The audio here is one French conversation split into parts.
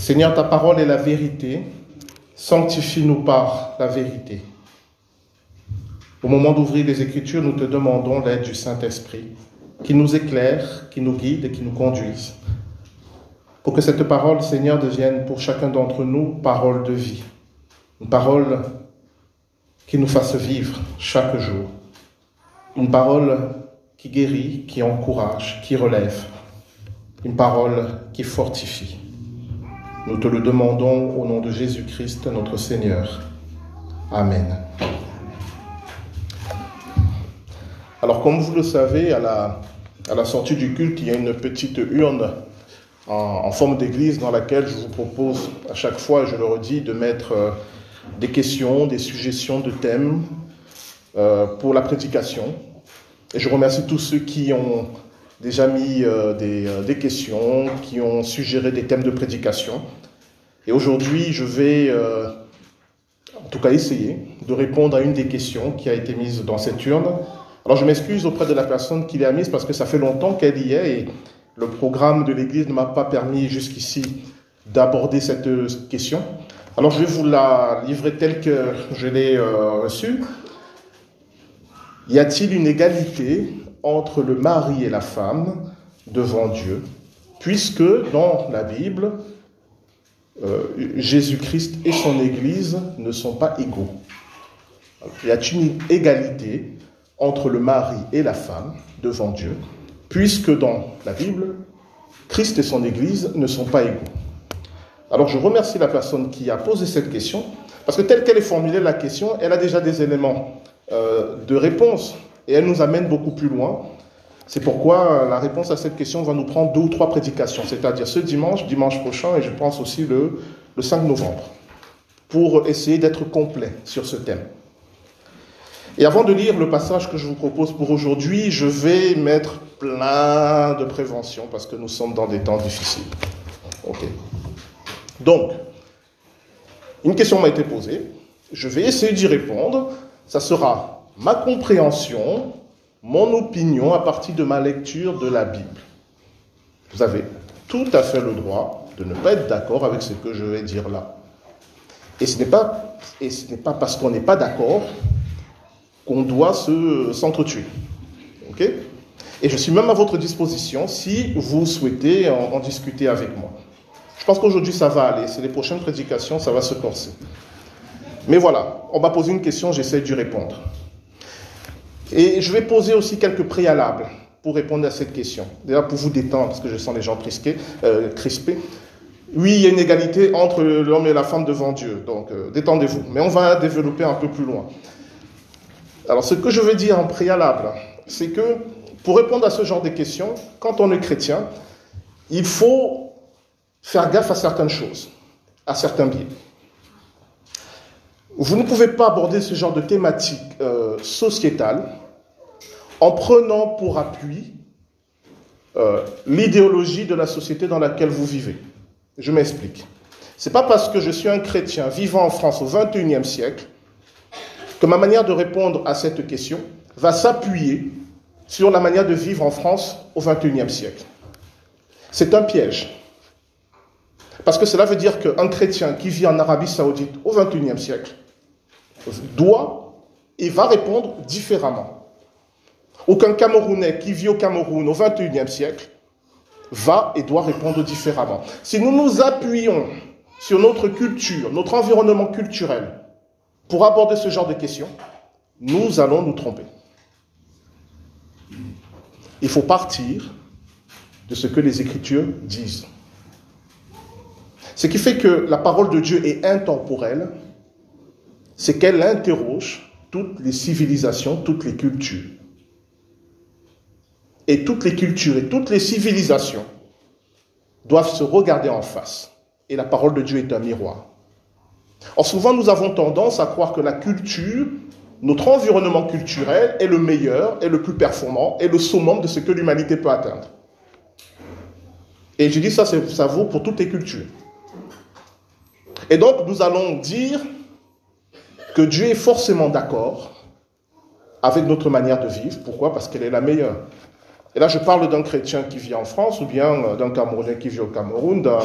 Seigneur, ta parole est la vérité. Sanctifie-nous par la vérité. Au moment d'ouvrir les Écritures, nous te demandons l'aide du Saint-Esprit, qui nous éclaire, qui nous guide et qui nous conduise. Pour que cette parole, Seigneur, devienne pour chacun d'entre nous parole de vie. Une parole qui nous fasse vivre chaque jour. Une parole qui guérit, qui encourage, qui relève. Une parole qui fortifie. Nous te le demandons au nom de Jésus-Christ, notre Seigneur. Amen. Alors, comme vous le savez, à la, sortie du culte, il y a une petite urne en, en forme d'église dans laquelle je vous propose à chaque fois, je le redis, de mettre euh, des questions, des suggestions de thèmes euh, pour la prédication. Et je remercie tous ceux qui ont déjà mis euh, des, euh, des, questions, qui ont suggéré des thèmes de prédication. Et aujourd'hui, je vais, euh, en tout cas, essayer de répondre à une des questions qui a été mise dans cette urne. Alors, je m'excuse auprès de la personne qui l'a mise parce que ça fait longtemps qu'elle y est et le programme de l'Église ne m'a pas permis jusqu'ici d'aborder cette question. Alors, je vais vous la livrer telle que je l'ai euh, reçue. Y a-t-il une égalité entre le mari et la femme devant Dieu, puisque dans la Bible, euh, Jésus-Christ et son Église ne sont pas égaux. Il y a une égalité entre le mari et la femme devant Dieu, puisque dans la Bible, Christ et son Église ne sont pas égaux? Alors je remercie la personne qui a posé cette question, parce que telle qu'elle est formulée la question, elle a déjà des éléments euh, de réponse et elle nous amène beaucoup plus loin. C'est pourquoi la réponse à cette question va nous prendre deux ou trois prédications, c'est-à-dire ce dimanche, dimanche prochain, et je pense aussi le, le 5 novembre, pour essayer d'être complet sur ce thème. Et avant de lire le passage que je vous propose pour aujourd'hui, je vais mettre plein de préventions parce que nous sommes dans des temps difficiles. Ok. Donc, une question m'a été posée. Je vais essayer d'y répondre. Ça sera ma compréhension, mon opinion à partir de ma lecture de la Bible. Vous avez tout à fait le droit de ne pas être d'accord avec ce que je vais dire là. Et ce n'est pas, et ce n'est pas parce qu'on n'est pas d'accord qu'on doit se, s'entretuer. Ok? Et je suis même à votre disposition si vous souhaitez en, en discuter avec moi. Je pense qu'aujourd'hui ça va aller. C'est les prochaines prédications, ça va se corser. Mais voilà, on m'a posé une question, j'essaie d'y répondre. Et je vais poser aussi quelques préalables pour répondre à cette question. D'ailleurs, pour vous détendre, parce que je sens les gens. Euh, crispés. Oui, il y a une égalité entre l'homme et la femme devant Dieu. Donc, euh, détendez-vous. Mais on va développer un peu plus loin. Alors, ce que je veux dire en préalable, c'est que pour répondre à ce genre de questions, quand on est chrétien, il faut faire gaffe à certaines choses, à certains biais. Vous ne pouvez pas aborder ce genre de thématique euh, sociétale en prenant pour appui euh, l'idéologie de la société dans laquelle vous vivez. Je m'explique. C'est pas parce que je suis un chrétien vivant en France au XXIe siècle que ma manière de répondre à cette question va s'appuyer sur la manière de vivre en France au XXIe siècle. C'est un piège. Parce que cela veut dire qu'un chrétien qui vit en Arabie saoudite au XXIe siècle doit et va répondre différemment. Aucun Camerounais qui vit au Cameroun au XXIe siècle va et doit répondre différemment. Si nous nous appuyons sur notre culture, notre environnement culturel, pour aborder ce genre de questions, nous allons nous tromper. Il faut partir de ce que les Écritures disent. Ce qui fait que la parole de Dieu est intemporelle, c'est qu'elle interroge toutes les civilisations, toutes les cultures. Et toutes les cultures et toutes les civilisations doivent se regarder en face. Et la parole de Dieu est un miroir. Or, souvent, nous avons tendance à croire que la culture, notre environnement culturel, est le meilleur, est le plus performant, est le summum de ce que l'humanité peut atteindre. Et je dis ça, ça vaut pour toutes les cultures. Et donc, nous allons dire que Dieu est forcément d'accord avec notre manière de vivre. Pourquoi? Parce qu'elle est la meilleure. Et là, je parle d'un chrétien qui vit en France, ou bien d'un Camerounais qui vit au Cameroun, d'un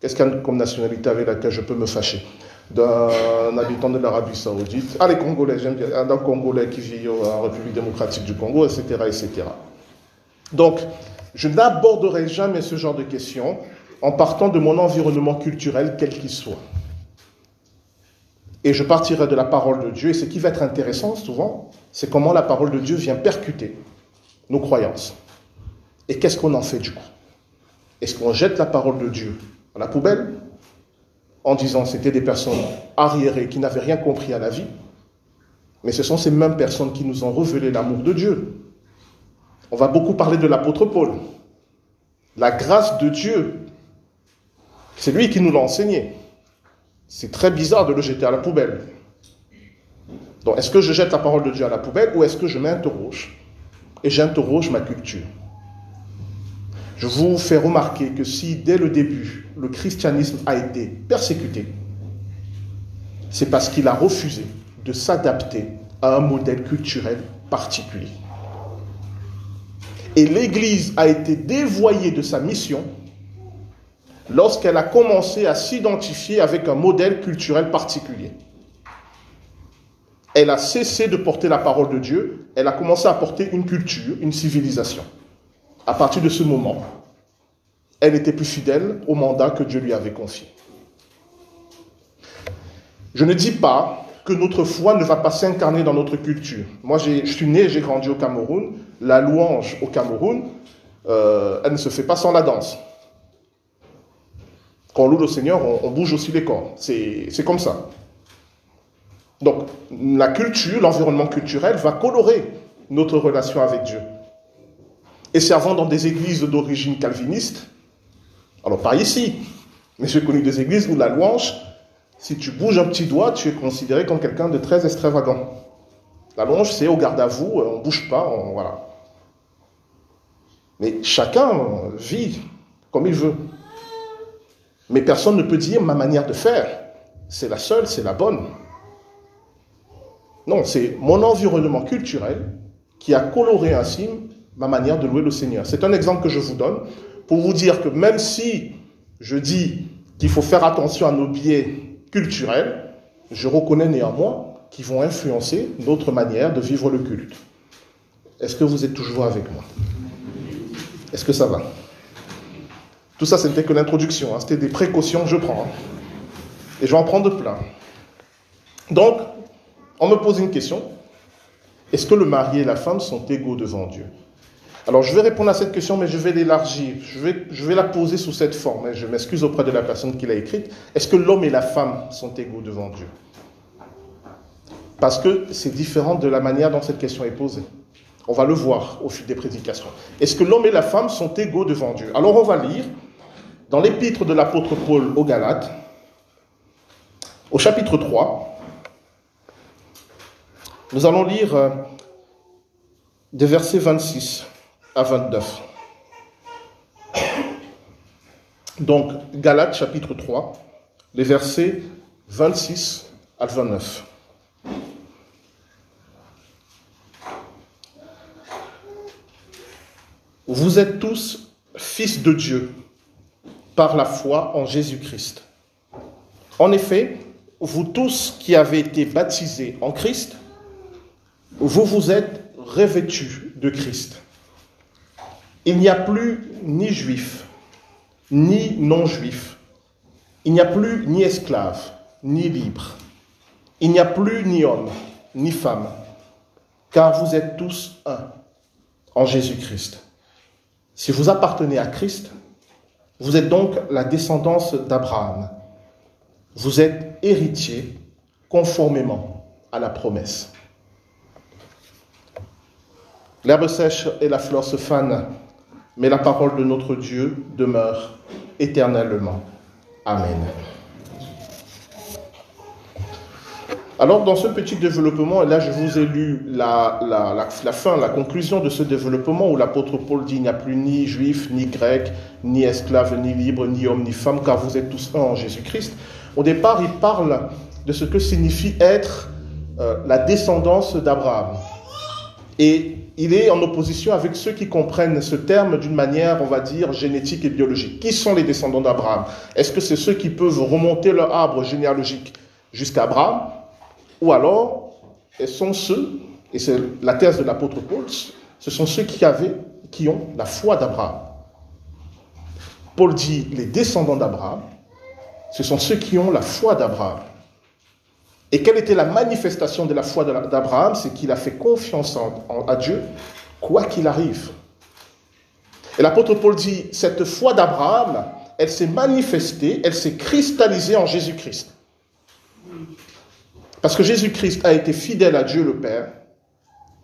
Qu'est-ce qu'il y a comme nationalité avec laquelle je peux me fâcher? D'un habitant de l'Arabie Saoudite, ah les Congolais, j'aime bien, d'un Congolais qui vit en République démocratique du Congo, etc., etc. Donc, je n'aborderai jamais ce genre de questions en partant de mon environnement culturel, quel qu'il soit. Et je partirai de la parole de Dieu. Et ce qui va être intéressant souvent, c'est comment la parole de Dieu vient percuter nos croyances. Et qu'est-ce qu'on en fait du coup? Est-ce qu'on jette la parole de Dieu à la poubelle en disant c'était des personnes arriérées qui n'avaient rien compris à la vie? Mais ce sont ces mêmes personnes qui nous ont révélé l'amour de Dieu. On va beaucoup parler de l'apôtre Paul. La grâce de Dieu, c'est lui qui nous l'a enseigné. C'est très bizarre de le jeter à la poubelle. Donc, est-ce que je jette la parole de Dieu à la poubelle ou est-ce que je m'interroge et j'interroge ma culture? Je vous fais remarquer que si dès le début, le christianisme a été persécuté, c'est parce qu'il a refusé de s'adapter à un modèle culturel particulier. Et l'Église a été dévoyée de sa mission lorsqu'elle a commencé à s'identifier avec un modèle culturel particulier. Elle a cessé de porter la parole de Dieu, elle a commencé à porter une culture, une civilisation. À partir de ce moment, elle était plus fidèle au mandat que Dieu lui avait confié. Je ne dis pas que notre foi ne va pas s'incarner dans notre culture. Moi, je suis né, j'ai grandi au Cameroun. La louange au Cameroun, euh, elle ne se fait pas sans la danse. Quand on loue le Seigneur, on, bouge aussi les corps. C'est comme ça. Donc, la culture, l'environnement culturel va colorer notre relation avec Dieu. Et servant dans des églises d'origine calviniste, alors pas ici, mais j'ai connu des églises où la louange, si tu bouges un petit doigt, tu es considéré comme quelqu'un de très extravagant. La louange, c'est au garde à vous, on ne bouge pas, voilà. Mais chacun vit comme il veut. Mais personne ne peut dire ma manière de faire, c'est la seule, c'est la bonne. Non, c'est mon environnement culturel qui a coloré ainsi ma manière de louer le Seigneur. C'est un exemple que je vous donne pour vous dire que même si je dis qu'il faut faire attention à nos biais culturels, je reconnais néanmoins qu'ils vont influencer notre manière de vivre le culte. Est-ce que vous êtes toujours avec moi? Est-ce que ça va? Tout ça, ce n'était que l'introduction. Hein. C'était des précautions que je prends. Hein. Et je vais en prendre plein. Donc, on me pose une question. Est-ce que le mari et la femme sont égaux devant Dieu? Alors, je vais répondre à cette question, mais je vais l'élargir. Je vais, je vais la poser sous cette forme. Hein. Je m'excuse auprès de la personne qui l'a écrite. Est-ce que l'homme et la femme sont égaux devant Dieu? Parce que c'est différent de la manière dont cette question est posée. On va le voir au fil des prédications. Est-ce que l'homme et la femme sont égaux devant Dieu? Alors, on va lire dans l'épître de l'apôtre Paul aux Galates, au chapitre 3, nous allons lire euh, des versets 26 à 29. Donc, Galates chapitre 3, les versets 26 à 29. Vous êtes tous fils de Dieu par la foi en Jésus-Christ. En effet, vous tous qui avez été baptisés en Christ, vous vous êtes revêtus de Christ. Il n'y a plus ni juif, ni non-juif. Il n'y a plus ni esclave, ni libre. Il n'y a plus ni homme, ni femme, car vous êtes tous un en Jésus-Christ. Si vous appartenez à Christ, vous êtes donc la descendance d'Abraham. Vous êtes héritier conformément à la promesse. L'herbe sèche et la fleur se fanent, mais la parole de notre Dieu demeure éternellement. Amen. Alors, dans ce petit développement, là, je vous ai lu la, la, fin, la conclusion de ce développement où l'apôtre Paul dit il n'y a plus ni juif, ni grec, ni esclave, ni libre, ni homme, ni femme, car vous êtes tous un en Jésus-Christ. Au départ, il parle de ce que signifie être euh, la descendance d'Abraham. Et il est en opposition avec ceux qui comprennent ce terme d'une manière, on va dire, génétique et biologique. Qui sont les descendants d'Abraham? Est-ce que c'est ceux qui peuvent remonter leur arbre généalogique jusqu'à Abraham? Ou alors, ce sont ceux, et c'est la thèse de l'apôtre Paul, ce sont ceux qui avaient, qui ont la foi d'Abraham. Paul dit les descendants d'Abraham, ce sont ceux qui ont la foi d'Abraham. Et quelle était la manifestation de la foi d'Abraham? C'est qu'il a fait confiance à Dieu, quoi qu'il arrive. Et l'apôtre Paul dit, cette foi d'Abraham, elle s'est manifestée, elle s'est cristallisée en Jésus-Christ. Parce que Jésus-Christ a été fidèle à Dieu le Père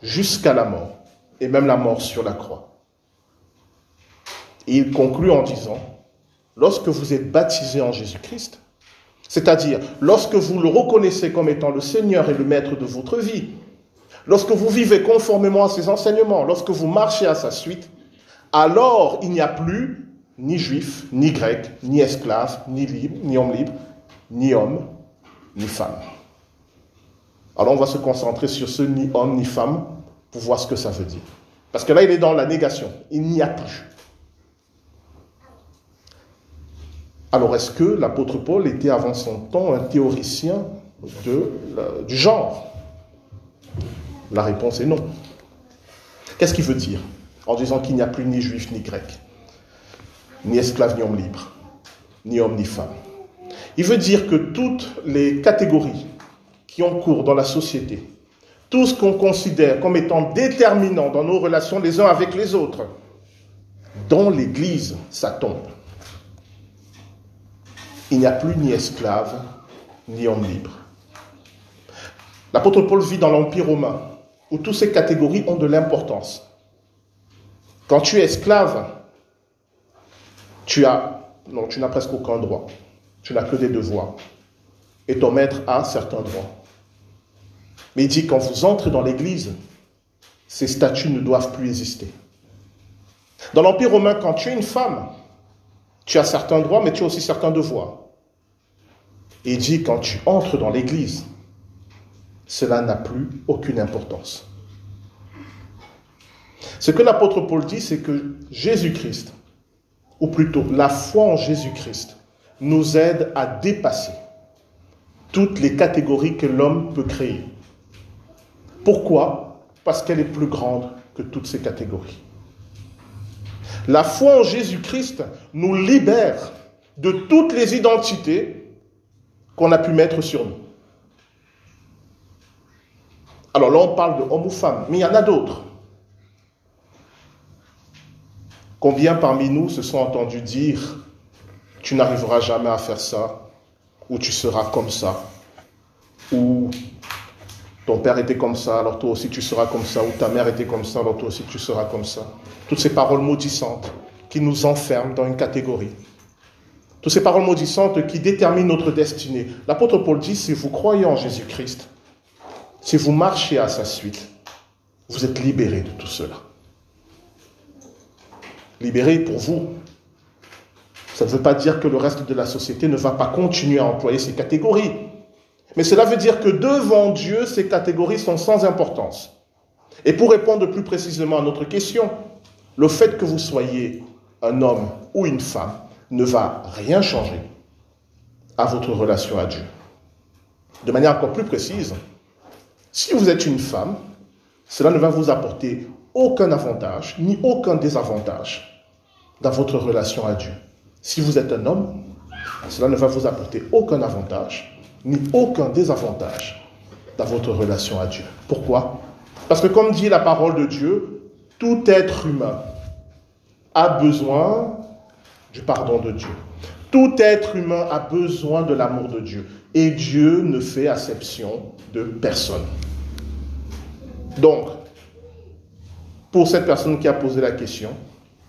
jusqu'à la mort, et même la mort sur la croix. Et il conclut en disant, lorsque vous êtes baptisé en Jésus-Christ, c'est-à-dire lorsque vous le reconnaissez comme étant le Seigneur et le Maître de votre vie, lorsque vous vivez conformément à ses enseignements, lorsque vous marchez à sa suite, alors il n'y a plus ni juif, ni grec, ni esclave, ni libre, ni homme libre, ni homme, ni femme. Alors on va se concentrer sur ce ni homme, ni femme pour voir ce que ça veut dire. Parce que là, il est dans la négation. Il n'y a plus. Alors, est-ce que l'apôtre Paul était avant son temps un théoricien du genre? La réponse est non. Qu'est-ce qu'il veut dire en disant qu'il n'y a plus ni juif ni grec, ni esclave ni homme libre, ni homme ni femme? Il veut dire que toutes les catégories qui ont cours dans la société, tout ce qu'on considère comme étant déterminant dans nos relations les uns avec les autres, dans l'Église, ça tombe il n'y a plus ni esclave, ni homme libre. L'apôtre Paul vit dans l'Empire romain, où toutes ces catégories ont de l'importance. Quand tu es esclave, tu as, non, tu n'as presque aucun droit. Tu n'as que des devoirs. Et ton maître a certains droits. Mais il dit, quand vous entrez dans l'Église, ces statuts ne doivent plus exister. Dans l'Empire romain, quand tu es une femme, tu as certains droits, mais tu as aussi certains devoirs. Et il dit, quand tu entres dans l'Église, cela n'a plus aucune importance. Ce que l'apôtre Paul dit, c'est que Jésus-Christ, ou plutôt la foi en Jésus-Christ, nous aide à dépasser toutes les catégories que l'homme peut créer. Pourquoi? Parce qu'elle est plus grande que toutes ces catégories. La foi en Jésus-Christ nous libère de toutes les identités qu'on a pu mettre sur nous. Alors là, on parle de homme ou femme, mais il y en a d'autres. Combien parmi nous se sont entendus dire Tu n'arriveras jamais à faire ça, ou tu seras comme ça, ton père était comme ça, alors toi aussi tu seras comme ça, ou ta mère était comme ça, alors toi aussi tu seras comme ça. Toutes ces paroles maudissantes qui nous enferment dans une catégorie. Toutes ces paroles maudissantes qui déterminent notre destinée. L'apôtre Paul dit, si vous croyez en Jésus-Christ, si vous marchez à sa suite, vous êtes libérés de tout cela. Libérés pour vous. Ça ne veut pas dire que le reste de la société ne va pas continuer à employer ces catégories. Mais cela veut dire que devant Dieu, ces catégories sont sans importance. Et pour répondre plus précisément à notre question, le fait que vous soyez un homme ou une femme ne va rien changer à votre relation à Dieu. De manière encore plus précise, si vous êtes une femme, cela ne va vous apporter aucun avantage ni aucun désavantage dans votre relation à Dieu. Si vous êtes un homme, cela ne va vous apporter aucun avantage ni aucun désavantage dans votre relation à Dieu. Pourquoi? Parce que comme dit la parole de Dieu, tout être humain a besoin du pardon de Dieu. Tout être humain a besoin de l'amour de Dieu. Et Dieu ne fait exception de personne. Donc, pour cette personne qui a posé la question,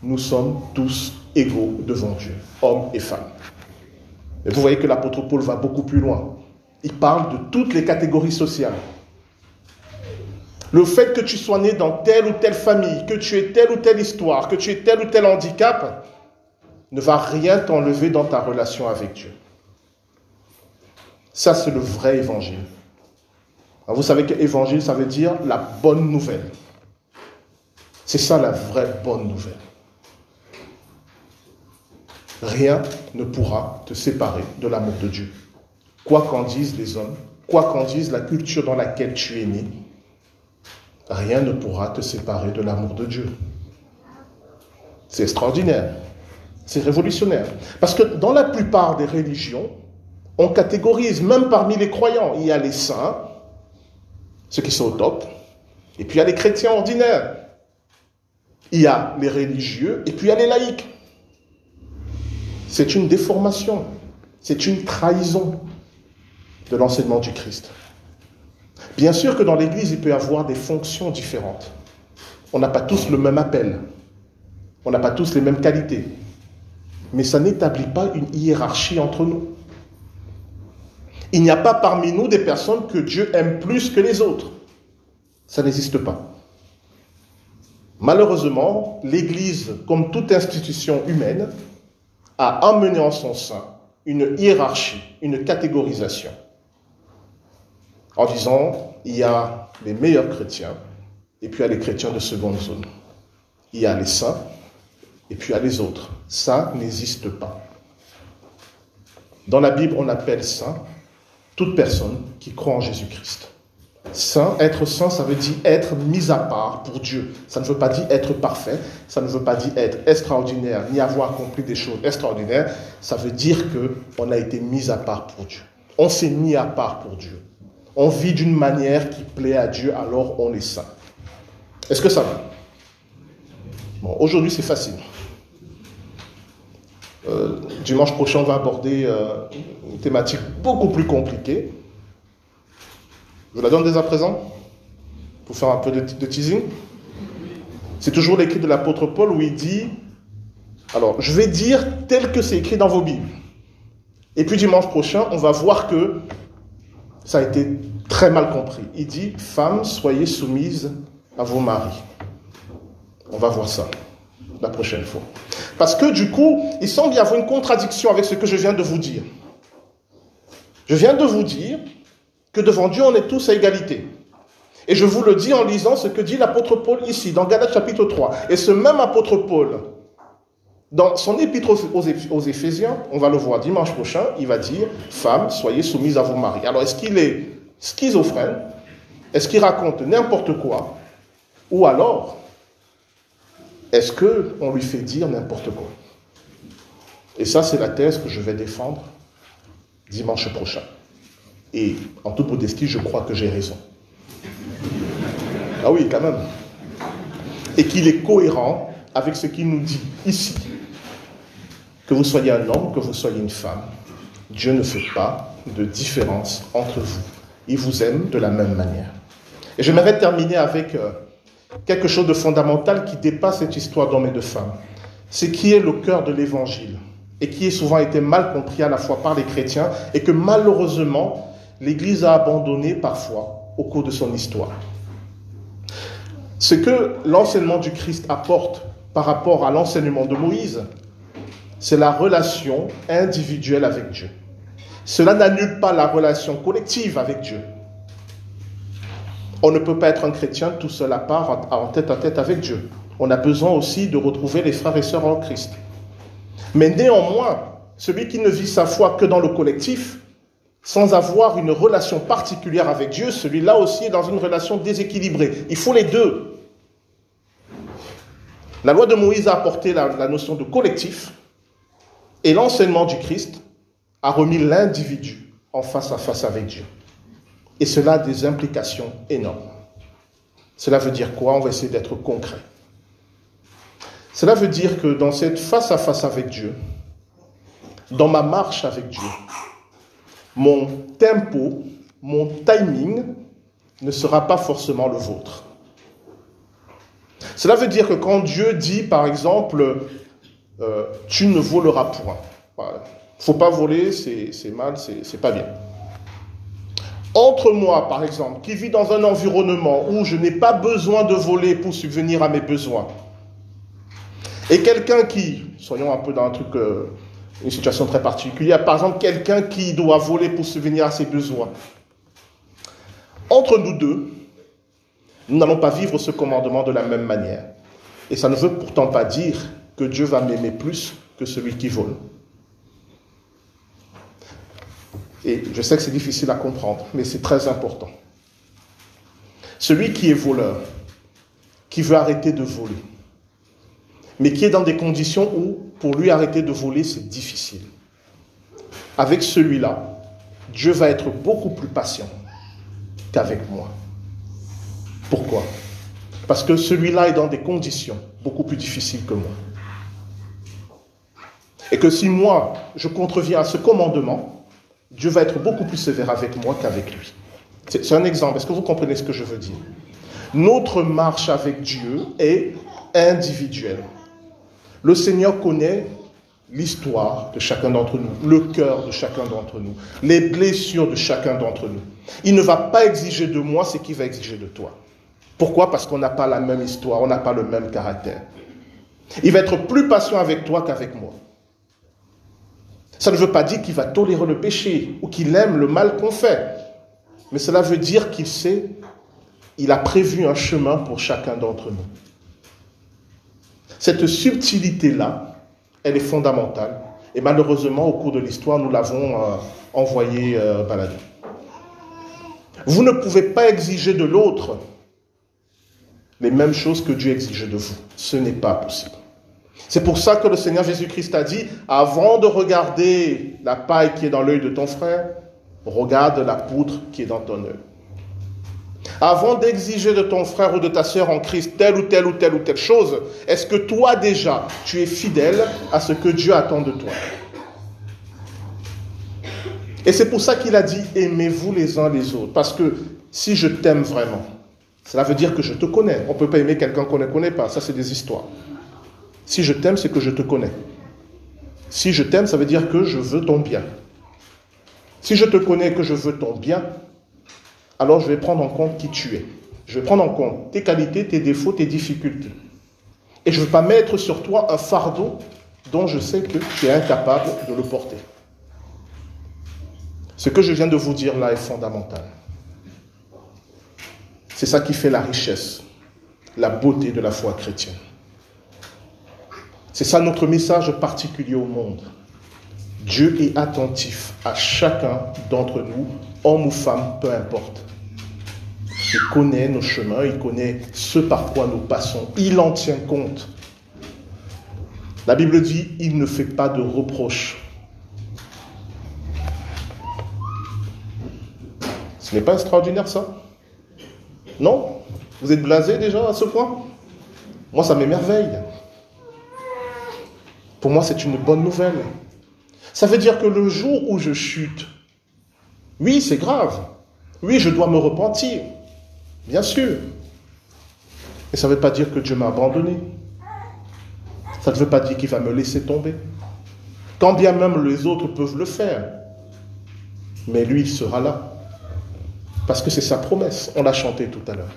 nous sommes tous égaux devant Dieu, hommes et femmes. Et vous voyez que l'apôtre Paul va beaucoup plus loin. Il parle de toutes les catégories sociales. Le fait que tu sois né dans telle ou telle famille, que tu aies telle ou telle histoire, que tu aies tel ou tel handicap, ne va rien t'enlever dans ta relation avec Dieu. Ça, c'est le vrai évangile. vous savez que évangile, ça veut dire la bonne nouvelle. C'est ça la vraie bonne nouvelle. Rien ne pourra te séparer de l'amour de Dieu. Quoi qu'en disent les hommes, quoi qu'en dise la culture dans laquelle tu es né, rien ne pourra te séparer de l'amour de Dieu. C'est extraordinaire. C'est révolutionnaire. Parce que dans la plupart des religions, on catégorise, même parmi les croyants, il y a les saints, ceux qui sont au top, et puis il y a les chrétiens ordinaires. Il y a les religieux, et puis il y a les laïcs. C'est une déformation, c'est une trahison de l'enseignement du Christ. Bien sûr que dans l'Église, il peut y avoir des fonctions différentes. On n'a pas tous le même appel. On n'a pas tous les mêmes qualités. Mais ça n'établit pas une hiérarchie entre nous. Il n'y a pas parmi nous des personnes que Dieu aime plus que les autres. Ça n'existe pas. Malheureusement, l'Église, comme toute institution humaine, a amené en son sein une hiérarchie, une catégorisation, en disant, il y a les meilleurs chrétiens, et puis il y a les chrétiens de seconde zone. Il y a les saints, et puis il y a les autres. Ça n'existe pas. Dans la Bible, on appelle saint toute personne qui croit en Jésus-Christ. Saint, être saint, ça veut dire être mis à part pour Dieu. Ça ne veut pas dire être parfait, ça ne veut pas dire être extraordinaire, ni avoir accompli des choses extraordinaires. Ça veut dire que on a été mis à part pour Dieu. On s'est mis à part pour Dieu. On vit d'une manière qui plaît à Dieu, alors on est saint. Est-ce que ça va? Bon, aujourd'hui c'est facile. Euh, dimanche prochain, on va aborder euh, une thématique beaucoup plus compliquée. Je la donne dès à présent pour faire un peu de teasing. C'est toujours l'écrit de l'apôtre Paul où il dit, alors je vais dire tel que c'est écrit dans vos Bibles. Et puis dimanche prochain, on va voir que ça a été très mal compris. Il dit, femmes, soyez soumises à vos maris. On va voir ça la prochaine fois. Parce que du coup, il semble y avoir une contradiction avec ce que je viens de vous dire. Je viens de vous dire que devant Dieu, on est tous à égalité. Et je vous le dis en lisant ce que dit l'apôtre Paul ici, dans Galates chapitre 3. Et ce même apôtre Paul, dans son épître aux Éphésiens, on va le voir dimanche prochain, il va dire, femmes, soyez soumises à vos maris. Alors est-ce qu'il est schizophrène? Est-ce qu'il raconte n'importe quoi? Ou alors, est-ce qu'on lui fait dire n'importe quoi? Et ça, c'est la thèse que je vais défendre dimanche prochain. Et en toute modestie, je crois que j'ai raison. Ah oui, quand même. Et qu'il est cohérent avec ce qu'il nous dit ici. Que vous soyez un homme, que vous soyez une femme, Dieu ne fait pas de différence entre vous. Il vous aime de la même manière. Et j'aimerais terminer avec euh, quelque chose de fondamental qui dépasse cette histoire d'hommes et de femmes. C'est qui est le cœur de l'évangile et qui est souvent été mal compris à la fois par les chrétiens et que malheureusement l'Église a abandonné parfois au cours de son histoire. Ce que l'enseignement du Christ apporte par rapport à l'enseignement de Moïse, c'est la relation individuelle avec Dieu. Cela n'annule pas la relation collective avec Dieu. On ne peut pas être un chrétien tout seul à part, en tête à tête avec Dieu. On a besoin aussi de retrouver les frères et sœurs en Christ. Mais néanmoins, celui qui ne vit sa foi que dans le collectif, sans avoir une relation particulière avec Dieu, celui-là aussi est dans une relation déséquilibrée. Il faut les deux. La loi de Moïse a apporté la, la notion de collectif et l'enseignement du Christ a remis l'individu en face à face avec Dieu. Et cela a des implications énormes. Cela veut dire quoi? On va essayer d'être concret. Cela veut dire que dans cette face à face avec Dieu, dans ma marche avec Dieu, mon tempo, mon timing ne sera pas forcément le vôtre. Cela veut dire que quand Dieu dit, par exemple, euh, tu ne voleras point, il ne faut pas voler, c'est mal, c'est pas bien. Entre moi, par exemple, qui vis dans un environnement où je n'ai pas besoin de voler pour subvenir à mes besoins, et quelqu'un qui, soyons un peu dans un truc, euh, une situation très particulière, par exemple, quelqu'un qui doit voler pour subvenir à ses besoins. Entre nous deux, nous n'allons pas vivre ce commandement de la même manière. Et ça ne veut pourtant pas dire que Dieu va m'aimer plus que celui qui vole. Et je sais que c'est difficile à comprendre, mais c'est très important. Celui qui est voleur, qui veut arrêter de voler, mais qui est dans des conditions où pour lui arrêter de voler, c'est difficile. Avec celui-là, Dieu va être beaucoup plus patient qu'avec moi. Pourquoi? Parce que celui-là est dans des conditions beaucoup plus difficiles que moi. Et que si moi, je contreviens à ce commandement, Dieu va être beaucoup plus sévère avec moi qu'avec lui. C'est un exemple. Est-ce que vous comprenez ce que je veux dire? Notre marche avec Dieu est individuelle. Le Seigneur connaît l'histoire de chacun d'entre nous, le cœur de chacun d'entre nous, les blessures de chacun d'entre nous. Il ne va pas exiger de moi ce qu'il va exiger de toi. Pourquoi? Parce qu'on n'a pas la même histoire, on n'a pas le même caractère. Il va être plus patient avec toi qu'avec moi. Ça ne veut pas dire qu'il va tolérer le péché ou qu'il aime le mal qu'on fait. Mais cela veut dire qu'il sait, il a prévu un chemin pour chacun d'entre nous. Cette subtilité-là, elle est fondamentale. Et malheureusement, au cours de l'histoire, nous l'avons euh, envoyé euh, balader. Vous ne pouvez pas exiger de l'autre les mêmes choses que Dieu exige de vous. Ce n'est pas possible. C'est pour ça que le Seigneur Jésus-Christ a dit, avant de regarder la paille qui est dans l'œil de ton frère, regarde la poutre qui est dans ton œil. Avant d'exiger de ton frère ou de ta sœur en Christ telle ou telle ou telle ou telle chose, est-ce que toi déjà, tu es fidèle à ce que Dieu attend de toi? Et c'est pour ça qu'il a dit, aimez-vous les uns les autres. Parce que si je t'aime vraiment, cela veut dire que je te connais. On ne peut pas aimer quelqu'un qu'on ne connaît pas. Ça, c'est des histoires. Si je t'aime, c'est que je te connais. Si je t'aime, ça veut dire que je veux ton bien. Si je te connais et que je veux ton bien, alors je vais prendre en compte qui tu es. Je vais prendre en compte tes qualités, tes défauts, tes difficultés. Et je ne veux pas mettre sur toi un fardeau dont je sais que tu es incapable de le porter. Ce que je viens de vous dire là est fondamental. C'est ça qui fait la richesse, la beauté de la foi chrétienne. C'est ça notre message particulier au monde. Dieu est attentif à chacun d'entre nous, homme ou femme, peu importe. Il connaît nos chemins, il connaît ce par quoi nous passons, il en tient compte. La Bible dit, il ne fait pas de reproches. Ce n'est pas extraordinaire ça? Non? Vous êtes blasé déjà à ce point? Moi, ça m'émerveille. Pour moi, c'est une bonne nouvelle. Ça veut dire que le jour où je chute, oui, c'est grave. Oui, je dois me repentir. Bien sûr. Mais ça ne veut pas dire que Dieu m'a abandonné. Ça ne veut pas dire qu'il va me laisser tomber. Quand bien même les autres peuvent le faire. Mais lui, il sera là. Parce que c'est sa promesse. On l'a chanté tout à l'heure.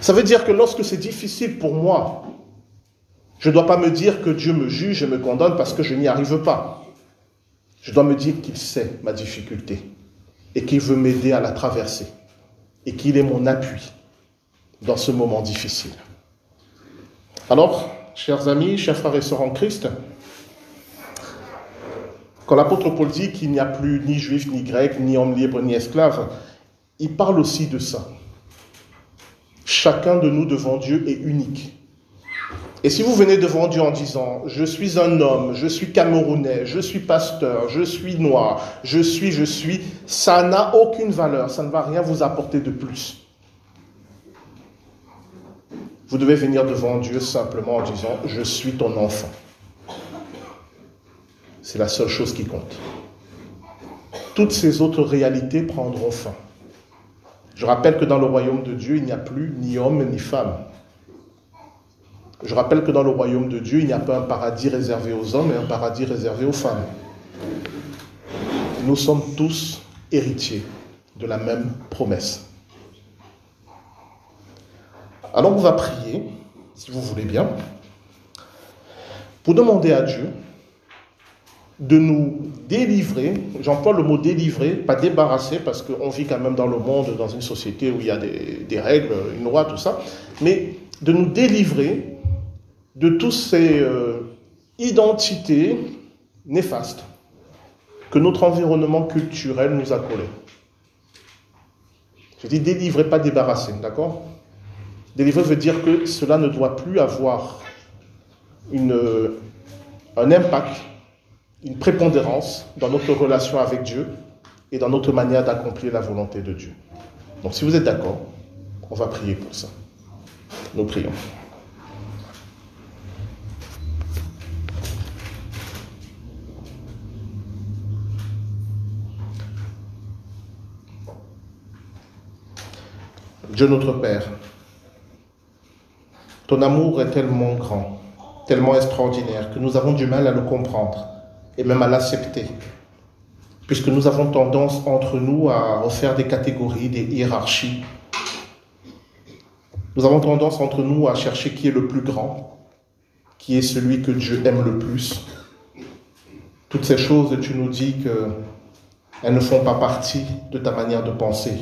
Ça veut dire que lorsque c'est difficile pour moi je ne dois pas me dire que Dieu me juge et me condamne parce que je n'y arrive pas. Je dois me dire qu'il sait ma difficulté et qu'il veut m'aider à la traverser et qu'il est mon appui dans ce moment difficile. Alors, chers amis, chers frères et sœurs en Christ, quand l'apôtre Paul dit qu'il n'y a plus ni juif, ni grec, ni homme libre, ni esclave, il parle aussi de ça. Chacun de nous devant Dieu est unique. Et si vous venez devant Dieu en disant, je suis un homme, je suis camerounais, je suis pasteur, je suis noir, je suis, je suis, ça n'a aucune valeur, ça ne va rien vous apporter de plus. Vous devez venir devant Dieu simplement en disant, je suis ton enfant. C'est la seule chose qui compte. Toutes ces autres réalités prendront fin. Je rappelle que dans le royaume de Dieu, il n'y a plus ni homme ni femme. Je rappelle que dans le royaume de Dieu, il n'y a pas un paradis réservé aux hommes et un paradis réservé aux femmes. Nous sommes tous héritiers de la même promesse. Alors on va prier, si vous voulez bien, pour demander à Dieu de nous délivrer, j'emploie le mot délivrer, pas débarrasser, parce qu'on vit quand même dans le monde, dans une société où il y a des, règles, une loi, tout ça, mais de nous délivrer de toutes ces euh, identités néfastes que notre environnement culturel nous a collées. Je dis délivrer, pas débarrasser, d'accord? Délivrer veut dire que cela ne doit plus avoir une, un impact, une prépondérance dans notre relation avec Dieu et dans notre manière d'accomplir la volonté de Dieu. Donc si vous êtes d'accord, on va prier pour ça. Nous prions. Dieu notre Père, ton amour est tellement grand, tellement extraordinaire, que nous avons du mal à le comprendre et même à l'accepter, puisque nous avons tendance entre nous à refaire des catégories, des hiérarchies. Nous avons tendance entre nous à chercher qui est le plus grand, qui est celui que Dieu aime le plus. Toutes ces choses, tu nous dis qu'elles ne font pas partie de ta manière de penser.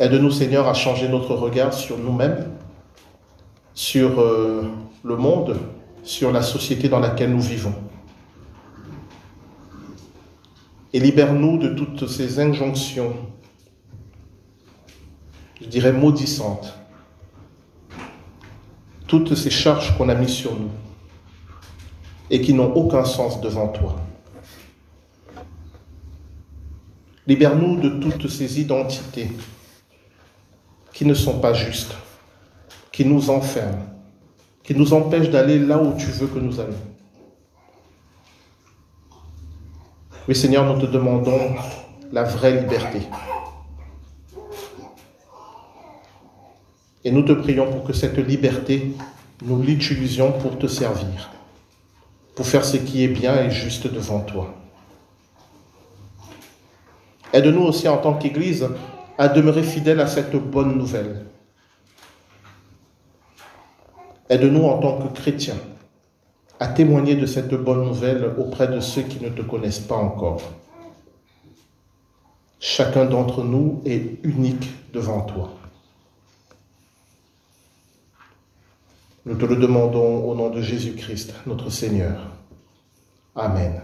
Aide-nous, Seigneur, à changer notre regard sur nous-mêmes, sur euh, le monde, sur la société dans laquelle nous vivons. Et libère-nous de toutes ces injonctions, je dirais maudissantes, toutes ces charges qu'on a mises sur nous et qui n'ont aucun sens devant toi. Libère-nous de toutes ces identités qui ne sont pas justes, qui nous enferment, qui nous empêchent d'aller là où tu veux que nous allions. Oui Seigneur, nous te demandons la vraie liberté. Et nous te prions pour que cette liberté, nous l'utilisions pour te servir, pour faire ce qui est bien et juste devant toi. Aide-nous aussi en tant qu'Église à demeurer fidèle à cette bonne nouvelle. Aide-nous en tant que chrétiens à témoigner de cette bonne nouvelle auprès de ceux qui ne te connaissent pas encore. Chacun d'entre nous est unique devant toi. Nous te le demandons au nom de Jésus-Christ, notre Seigneur. Amen.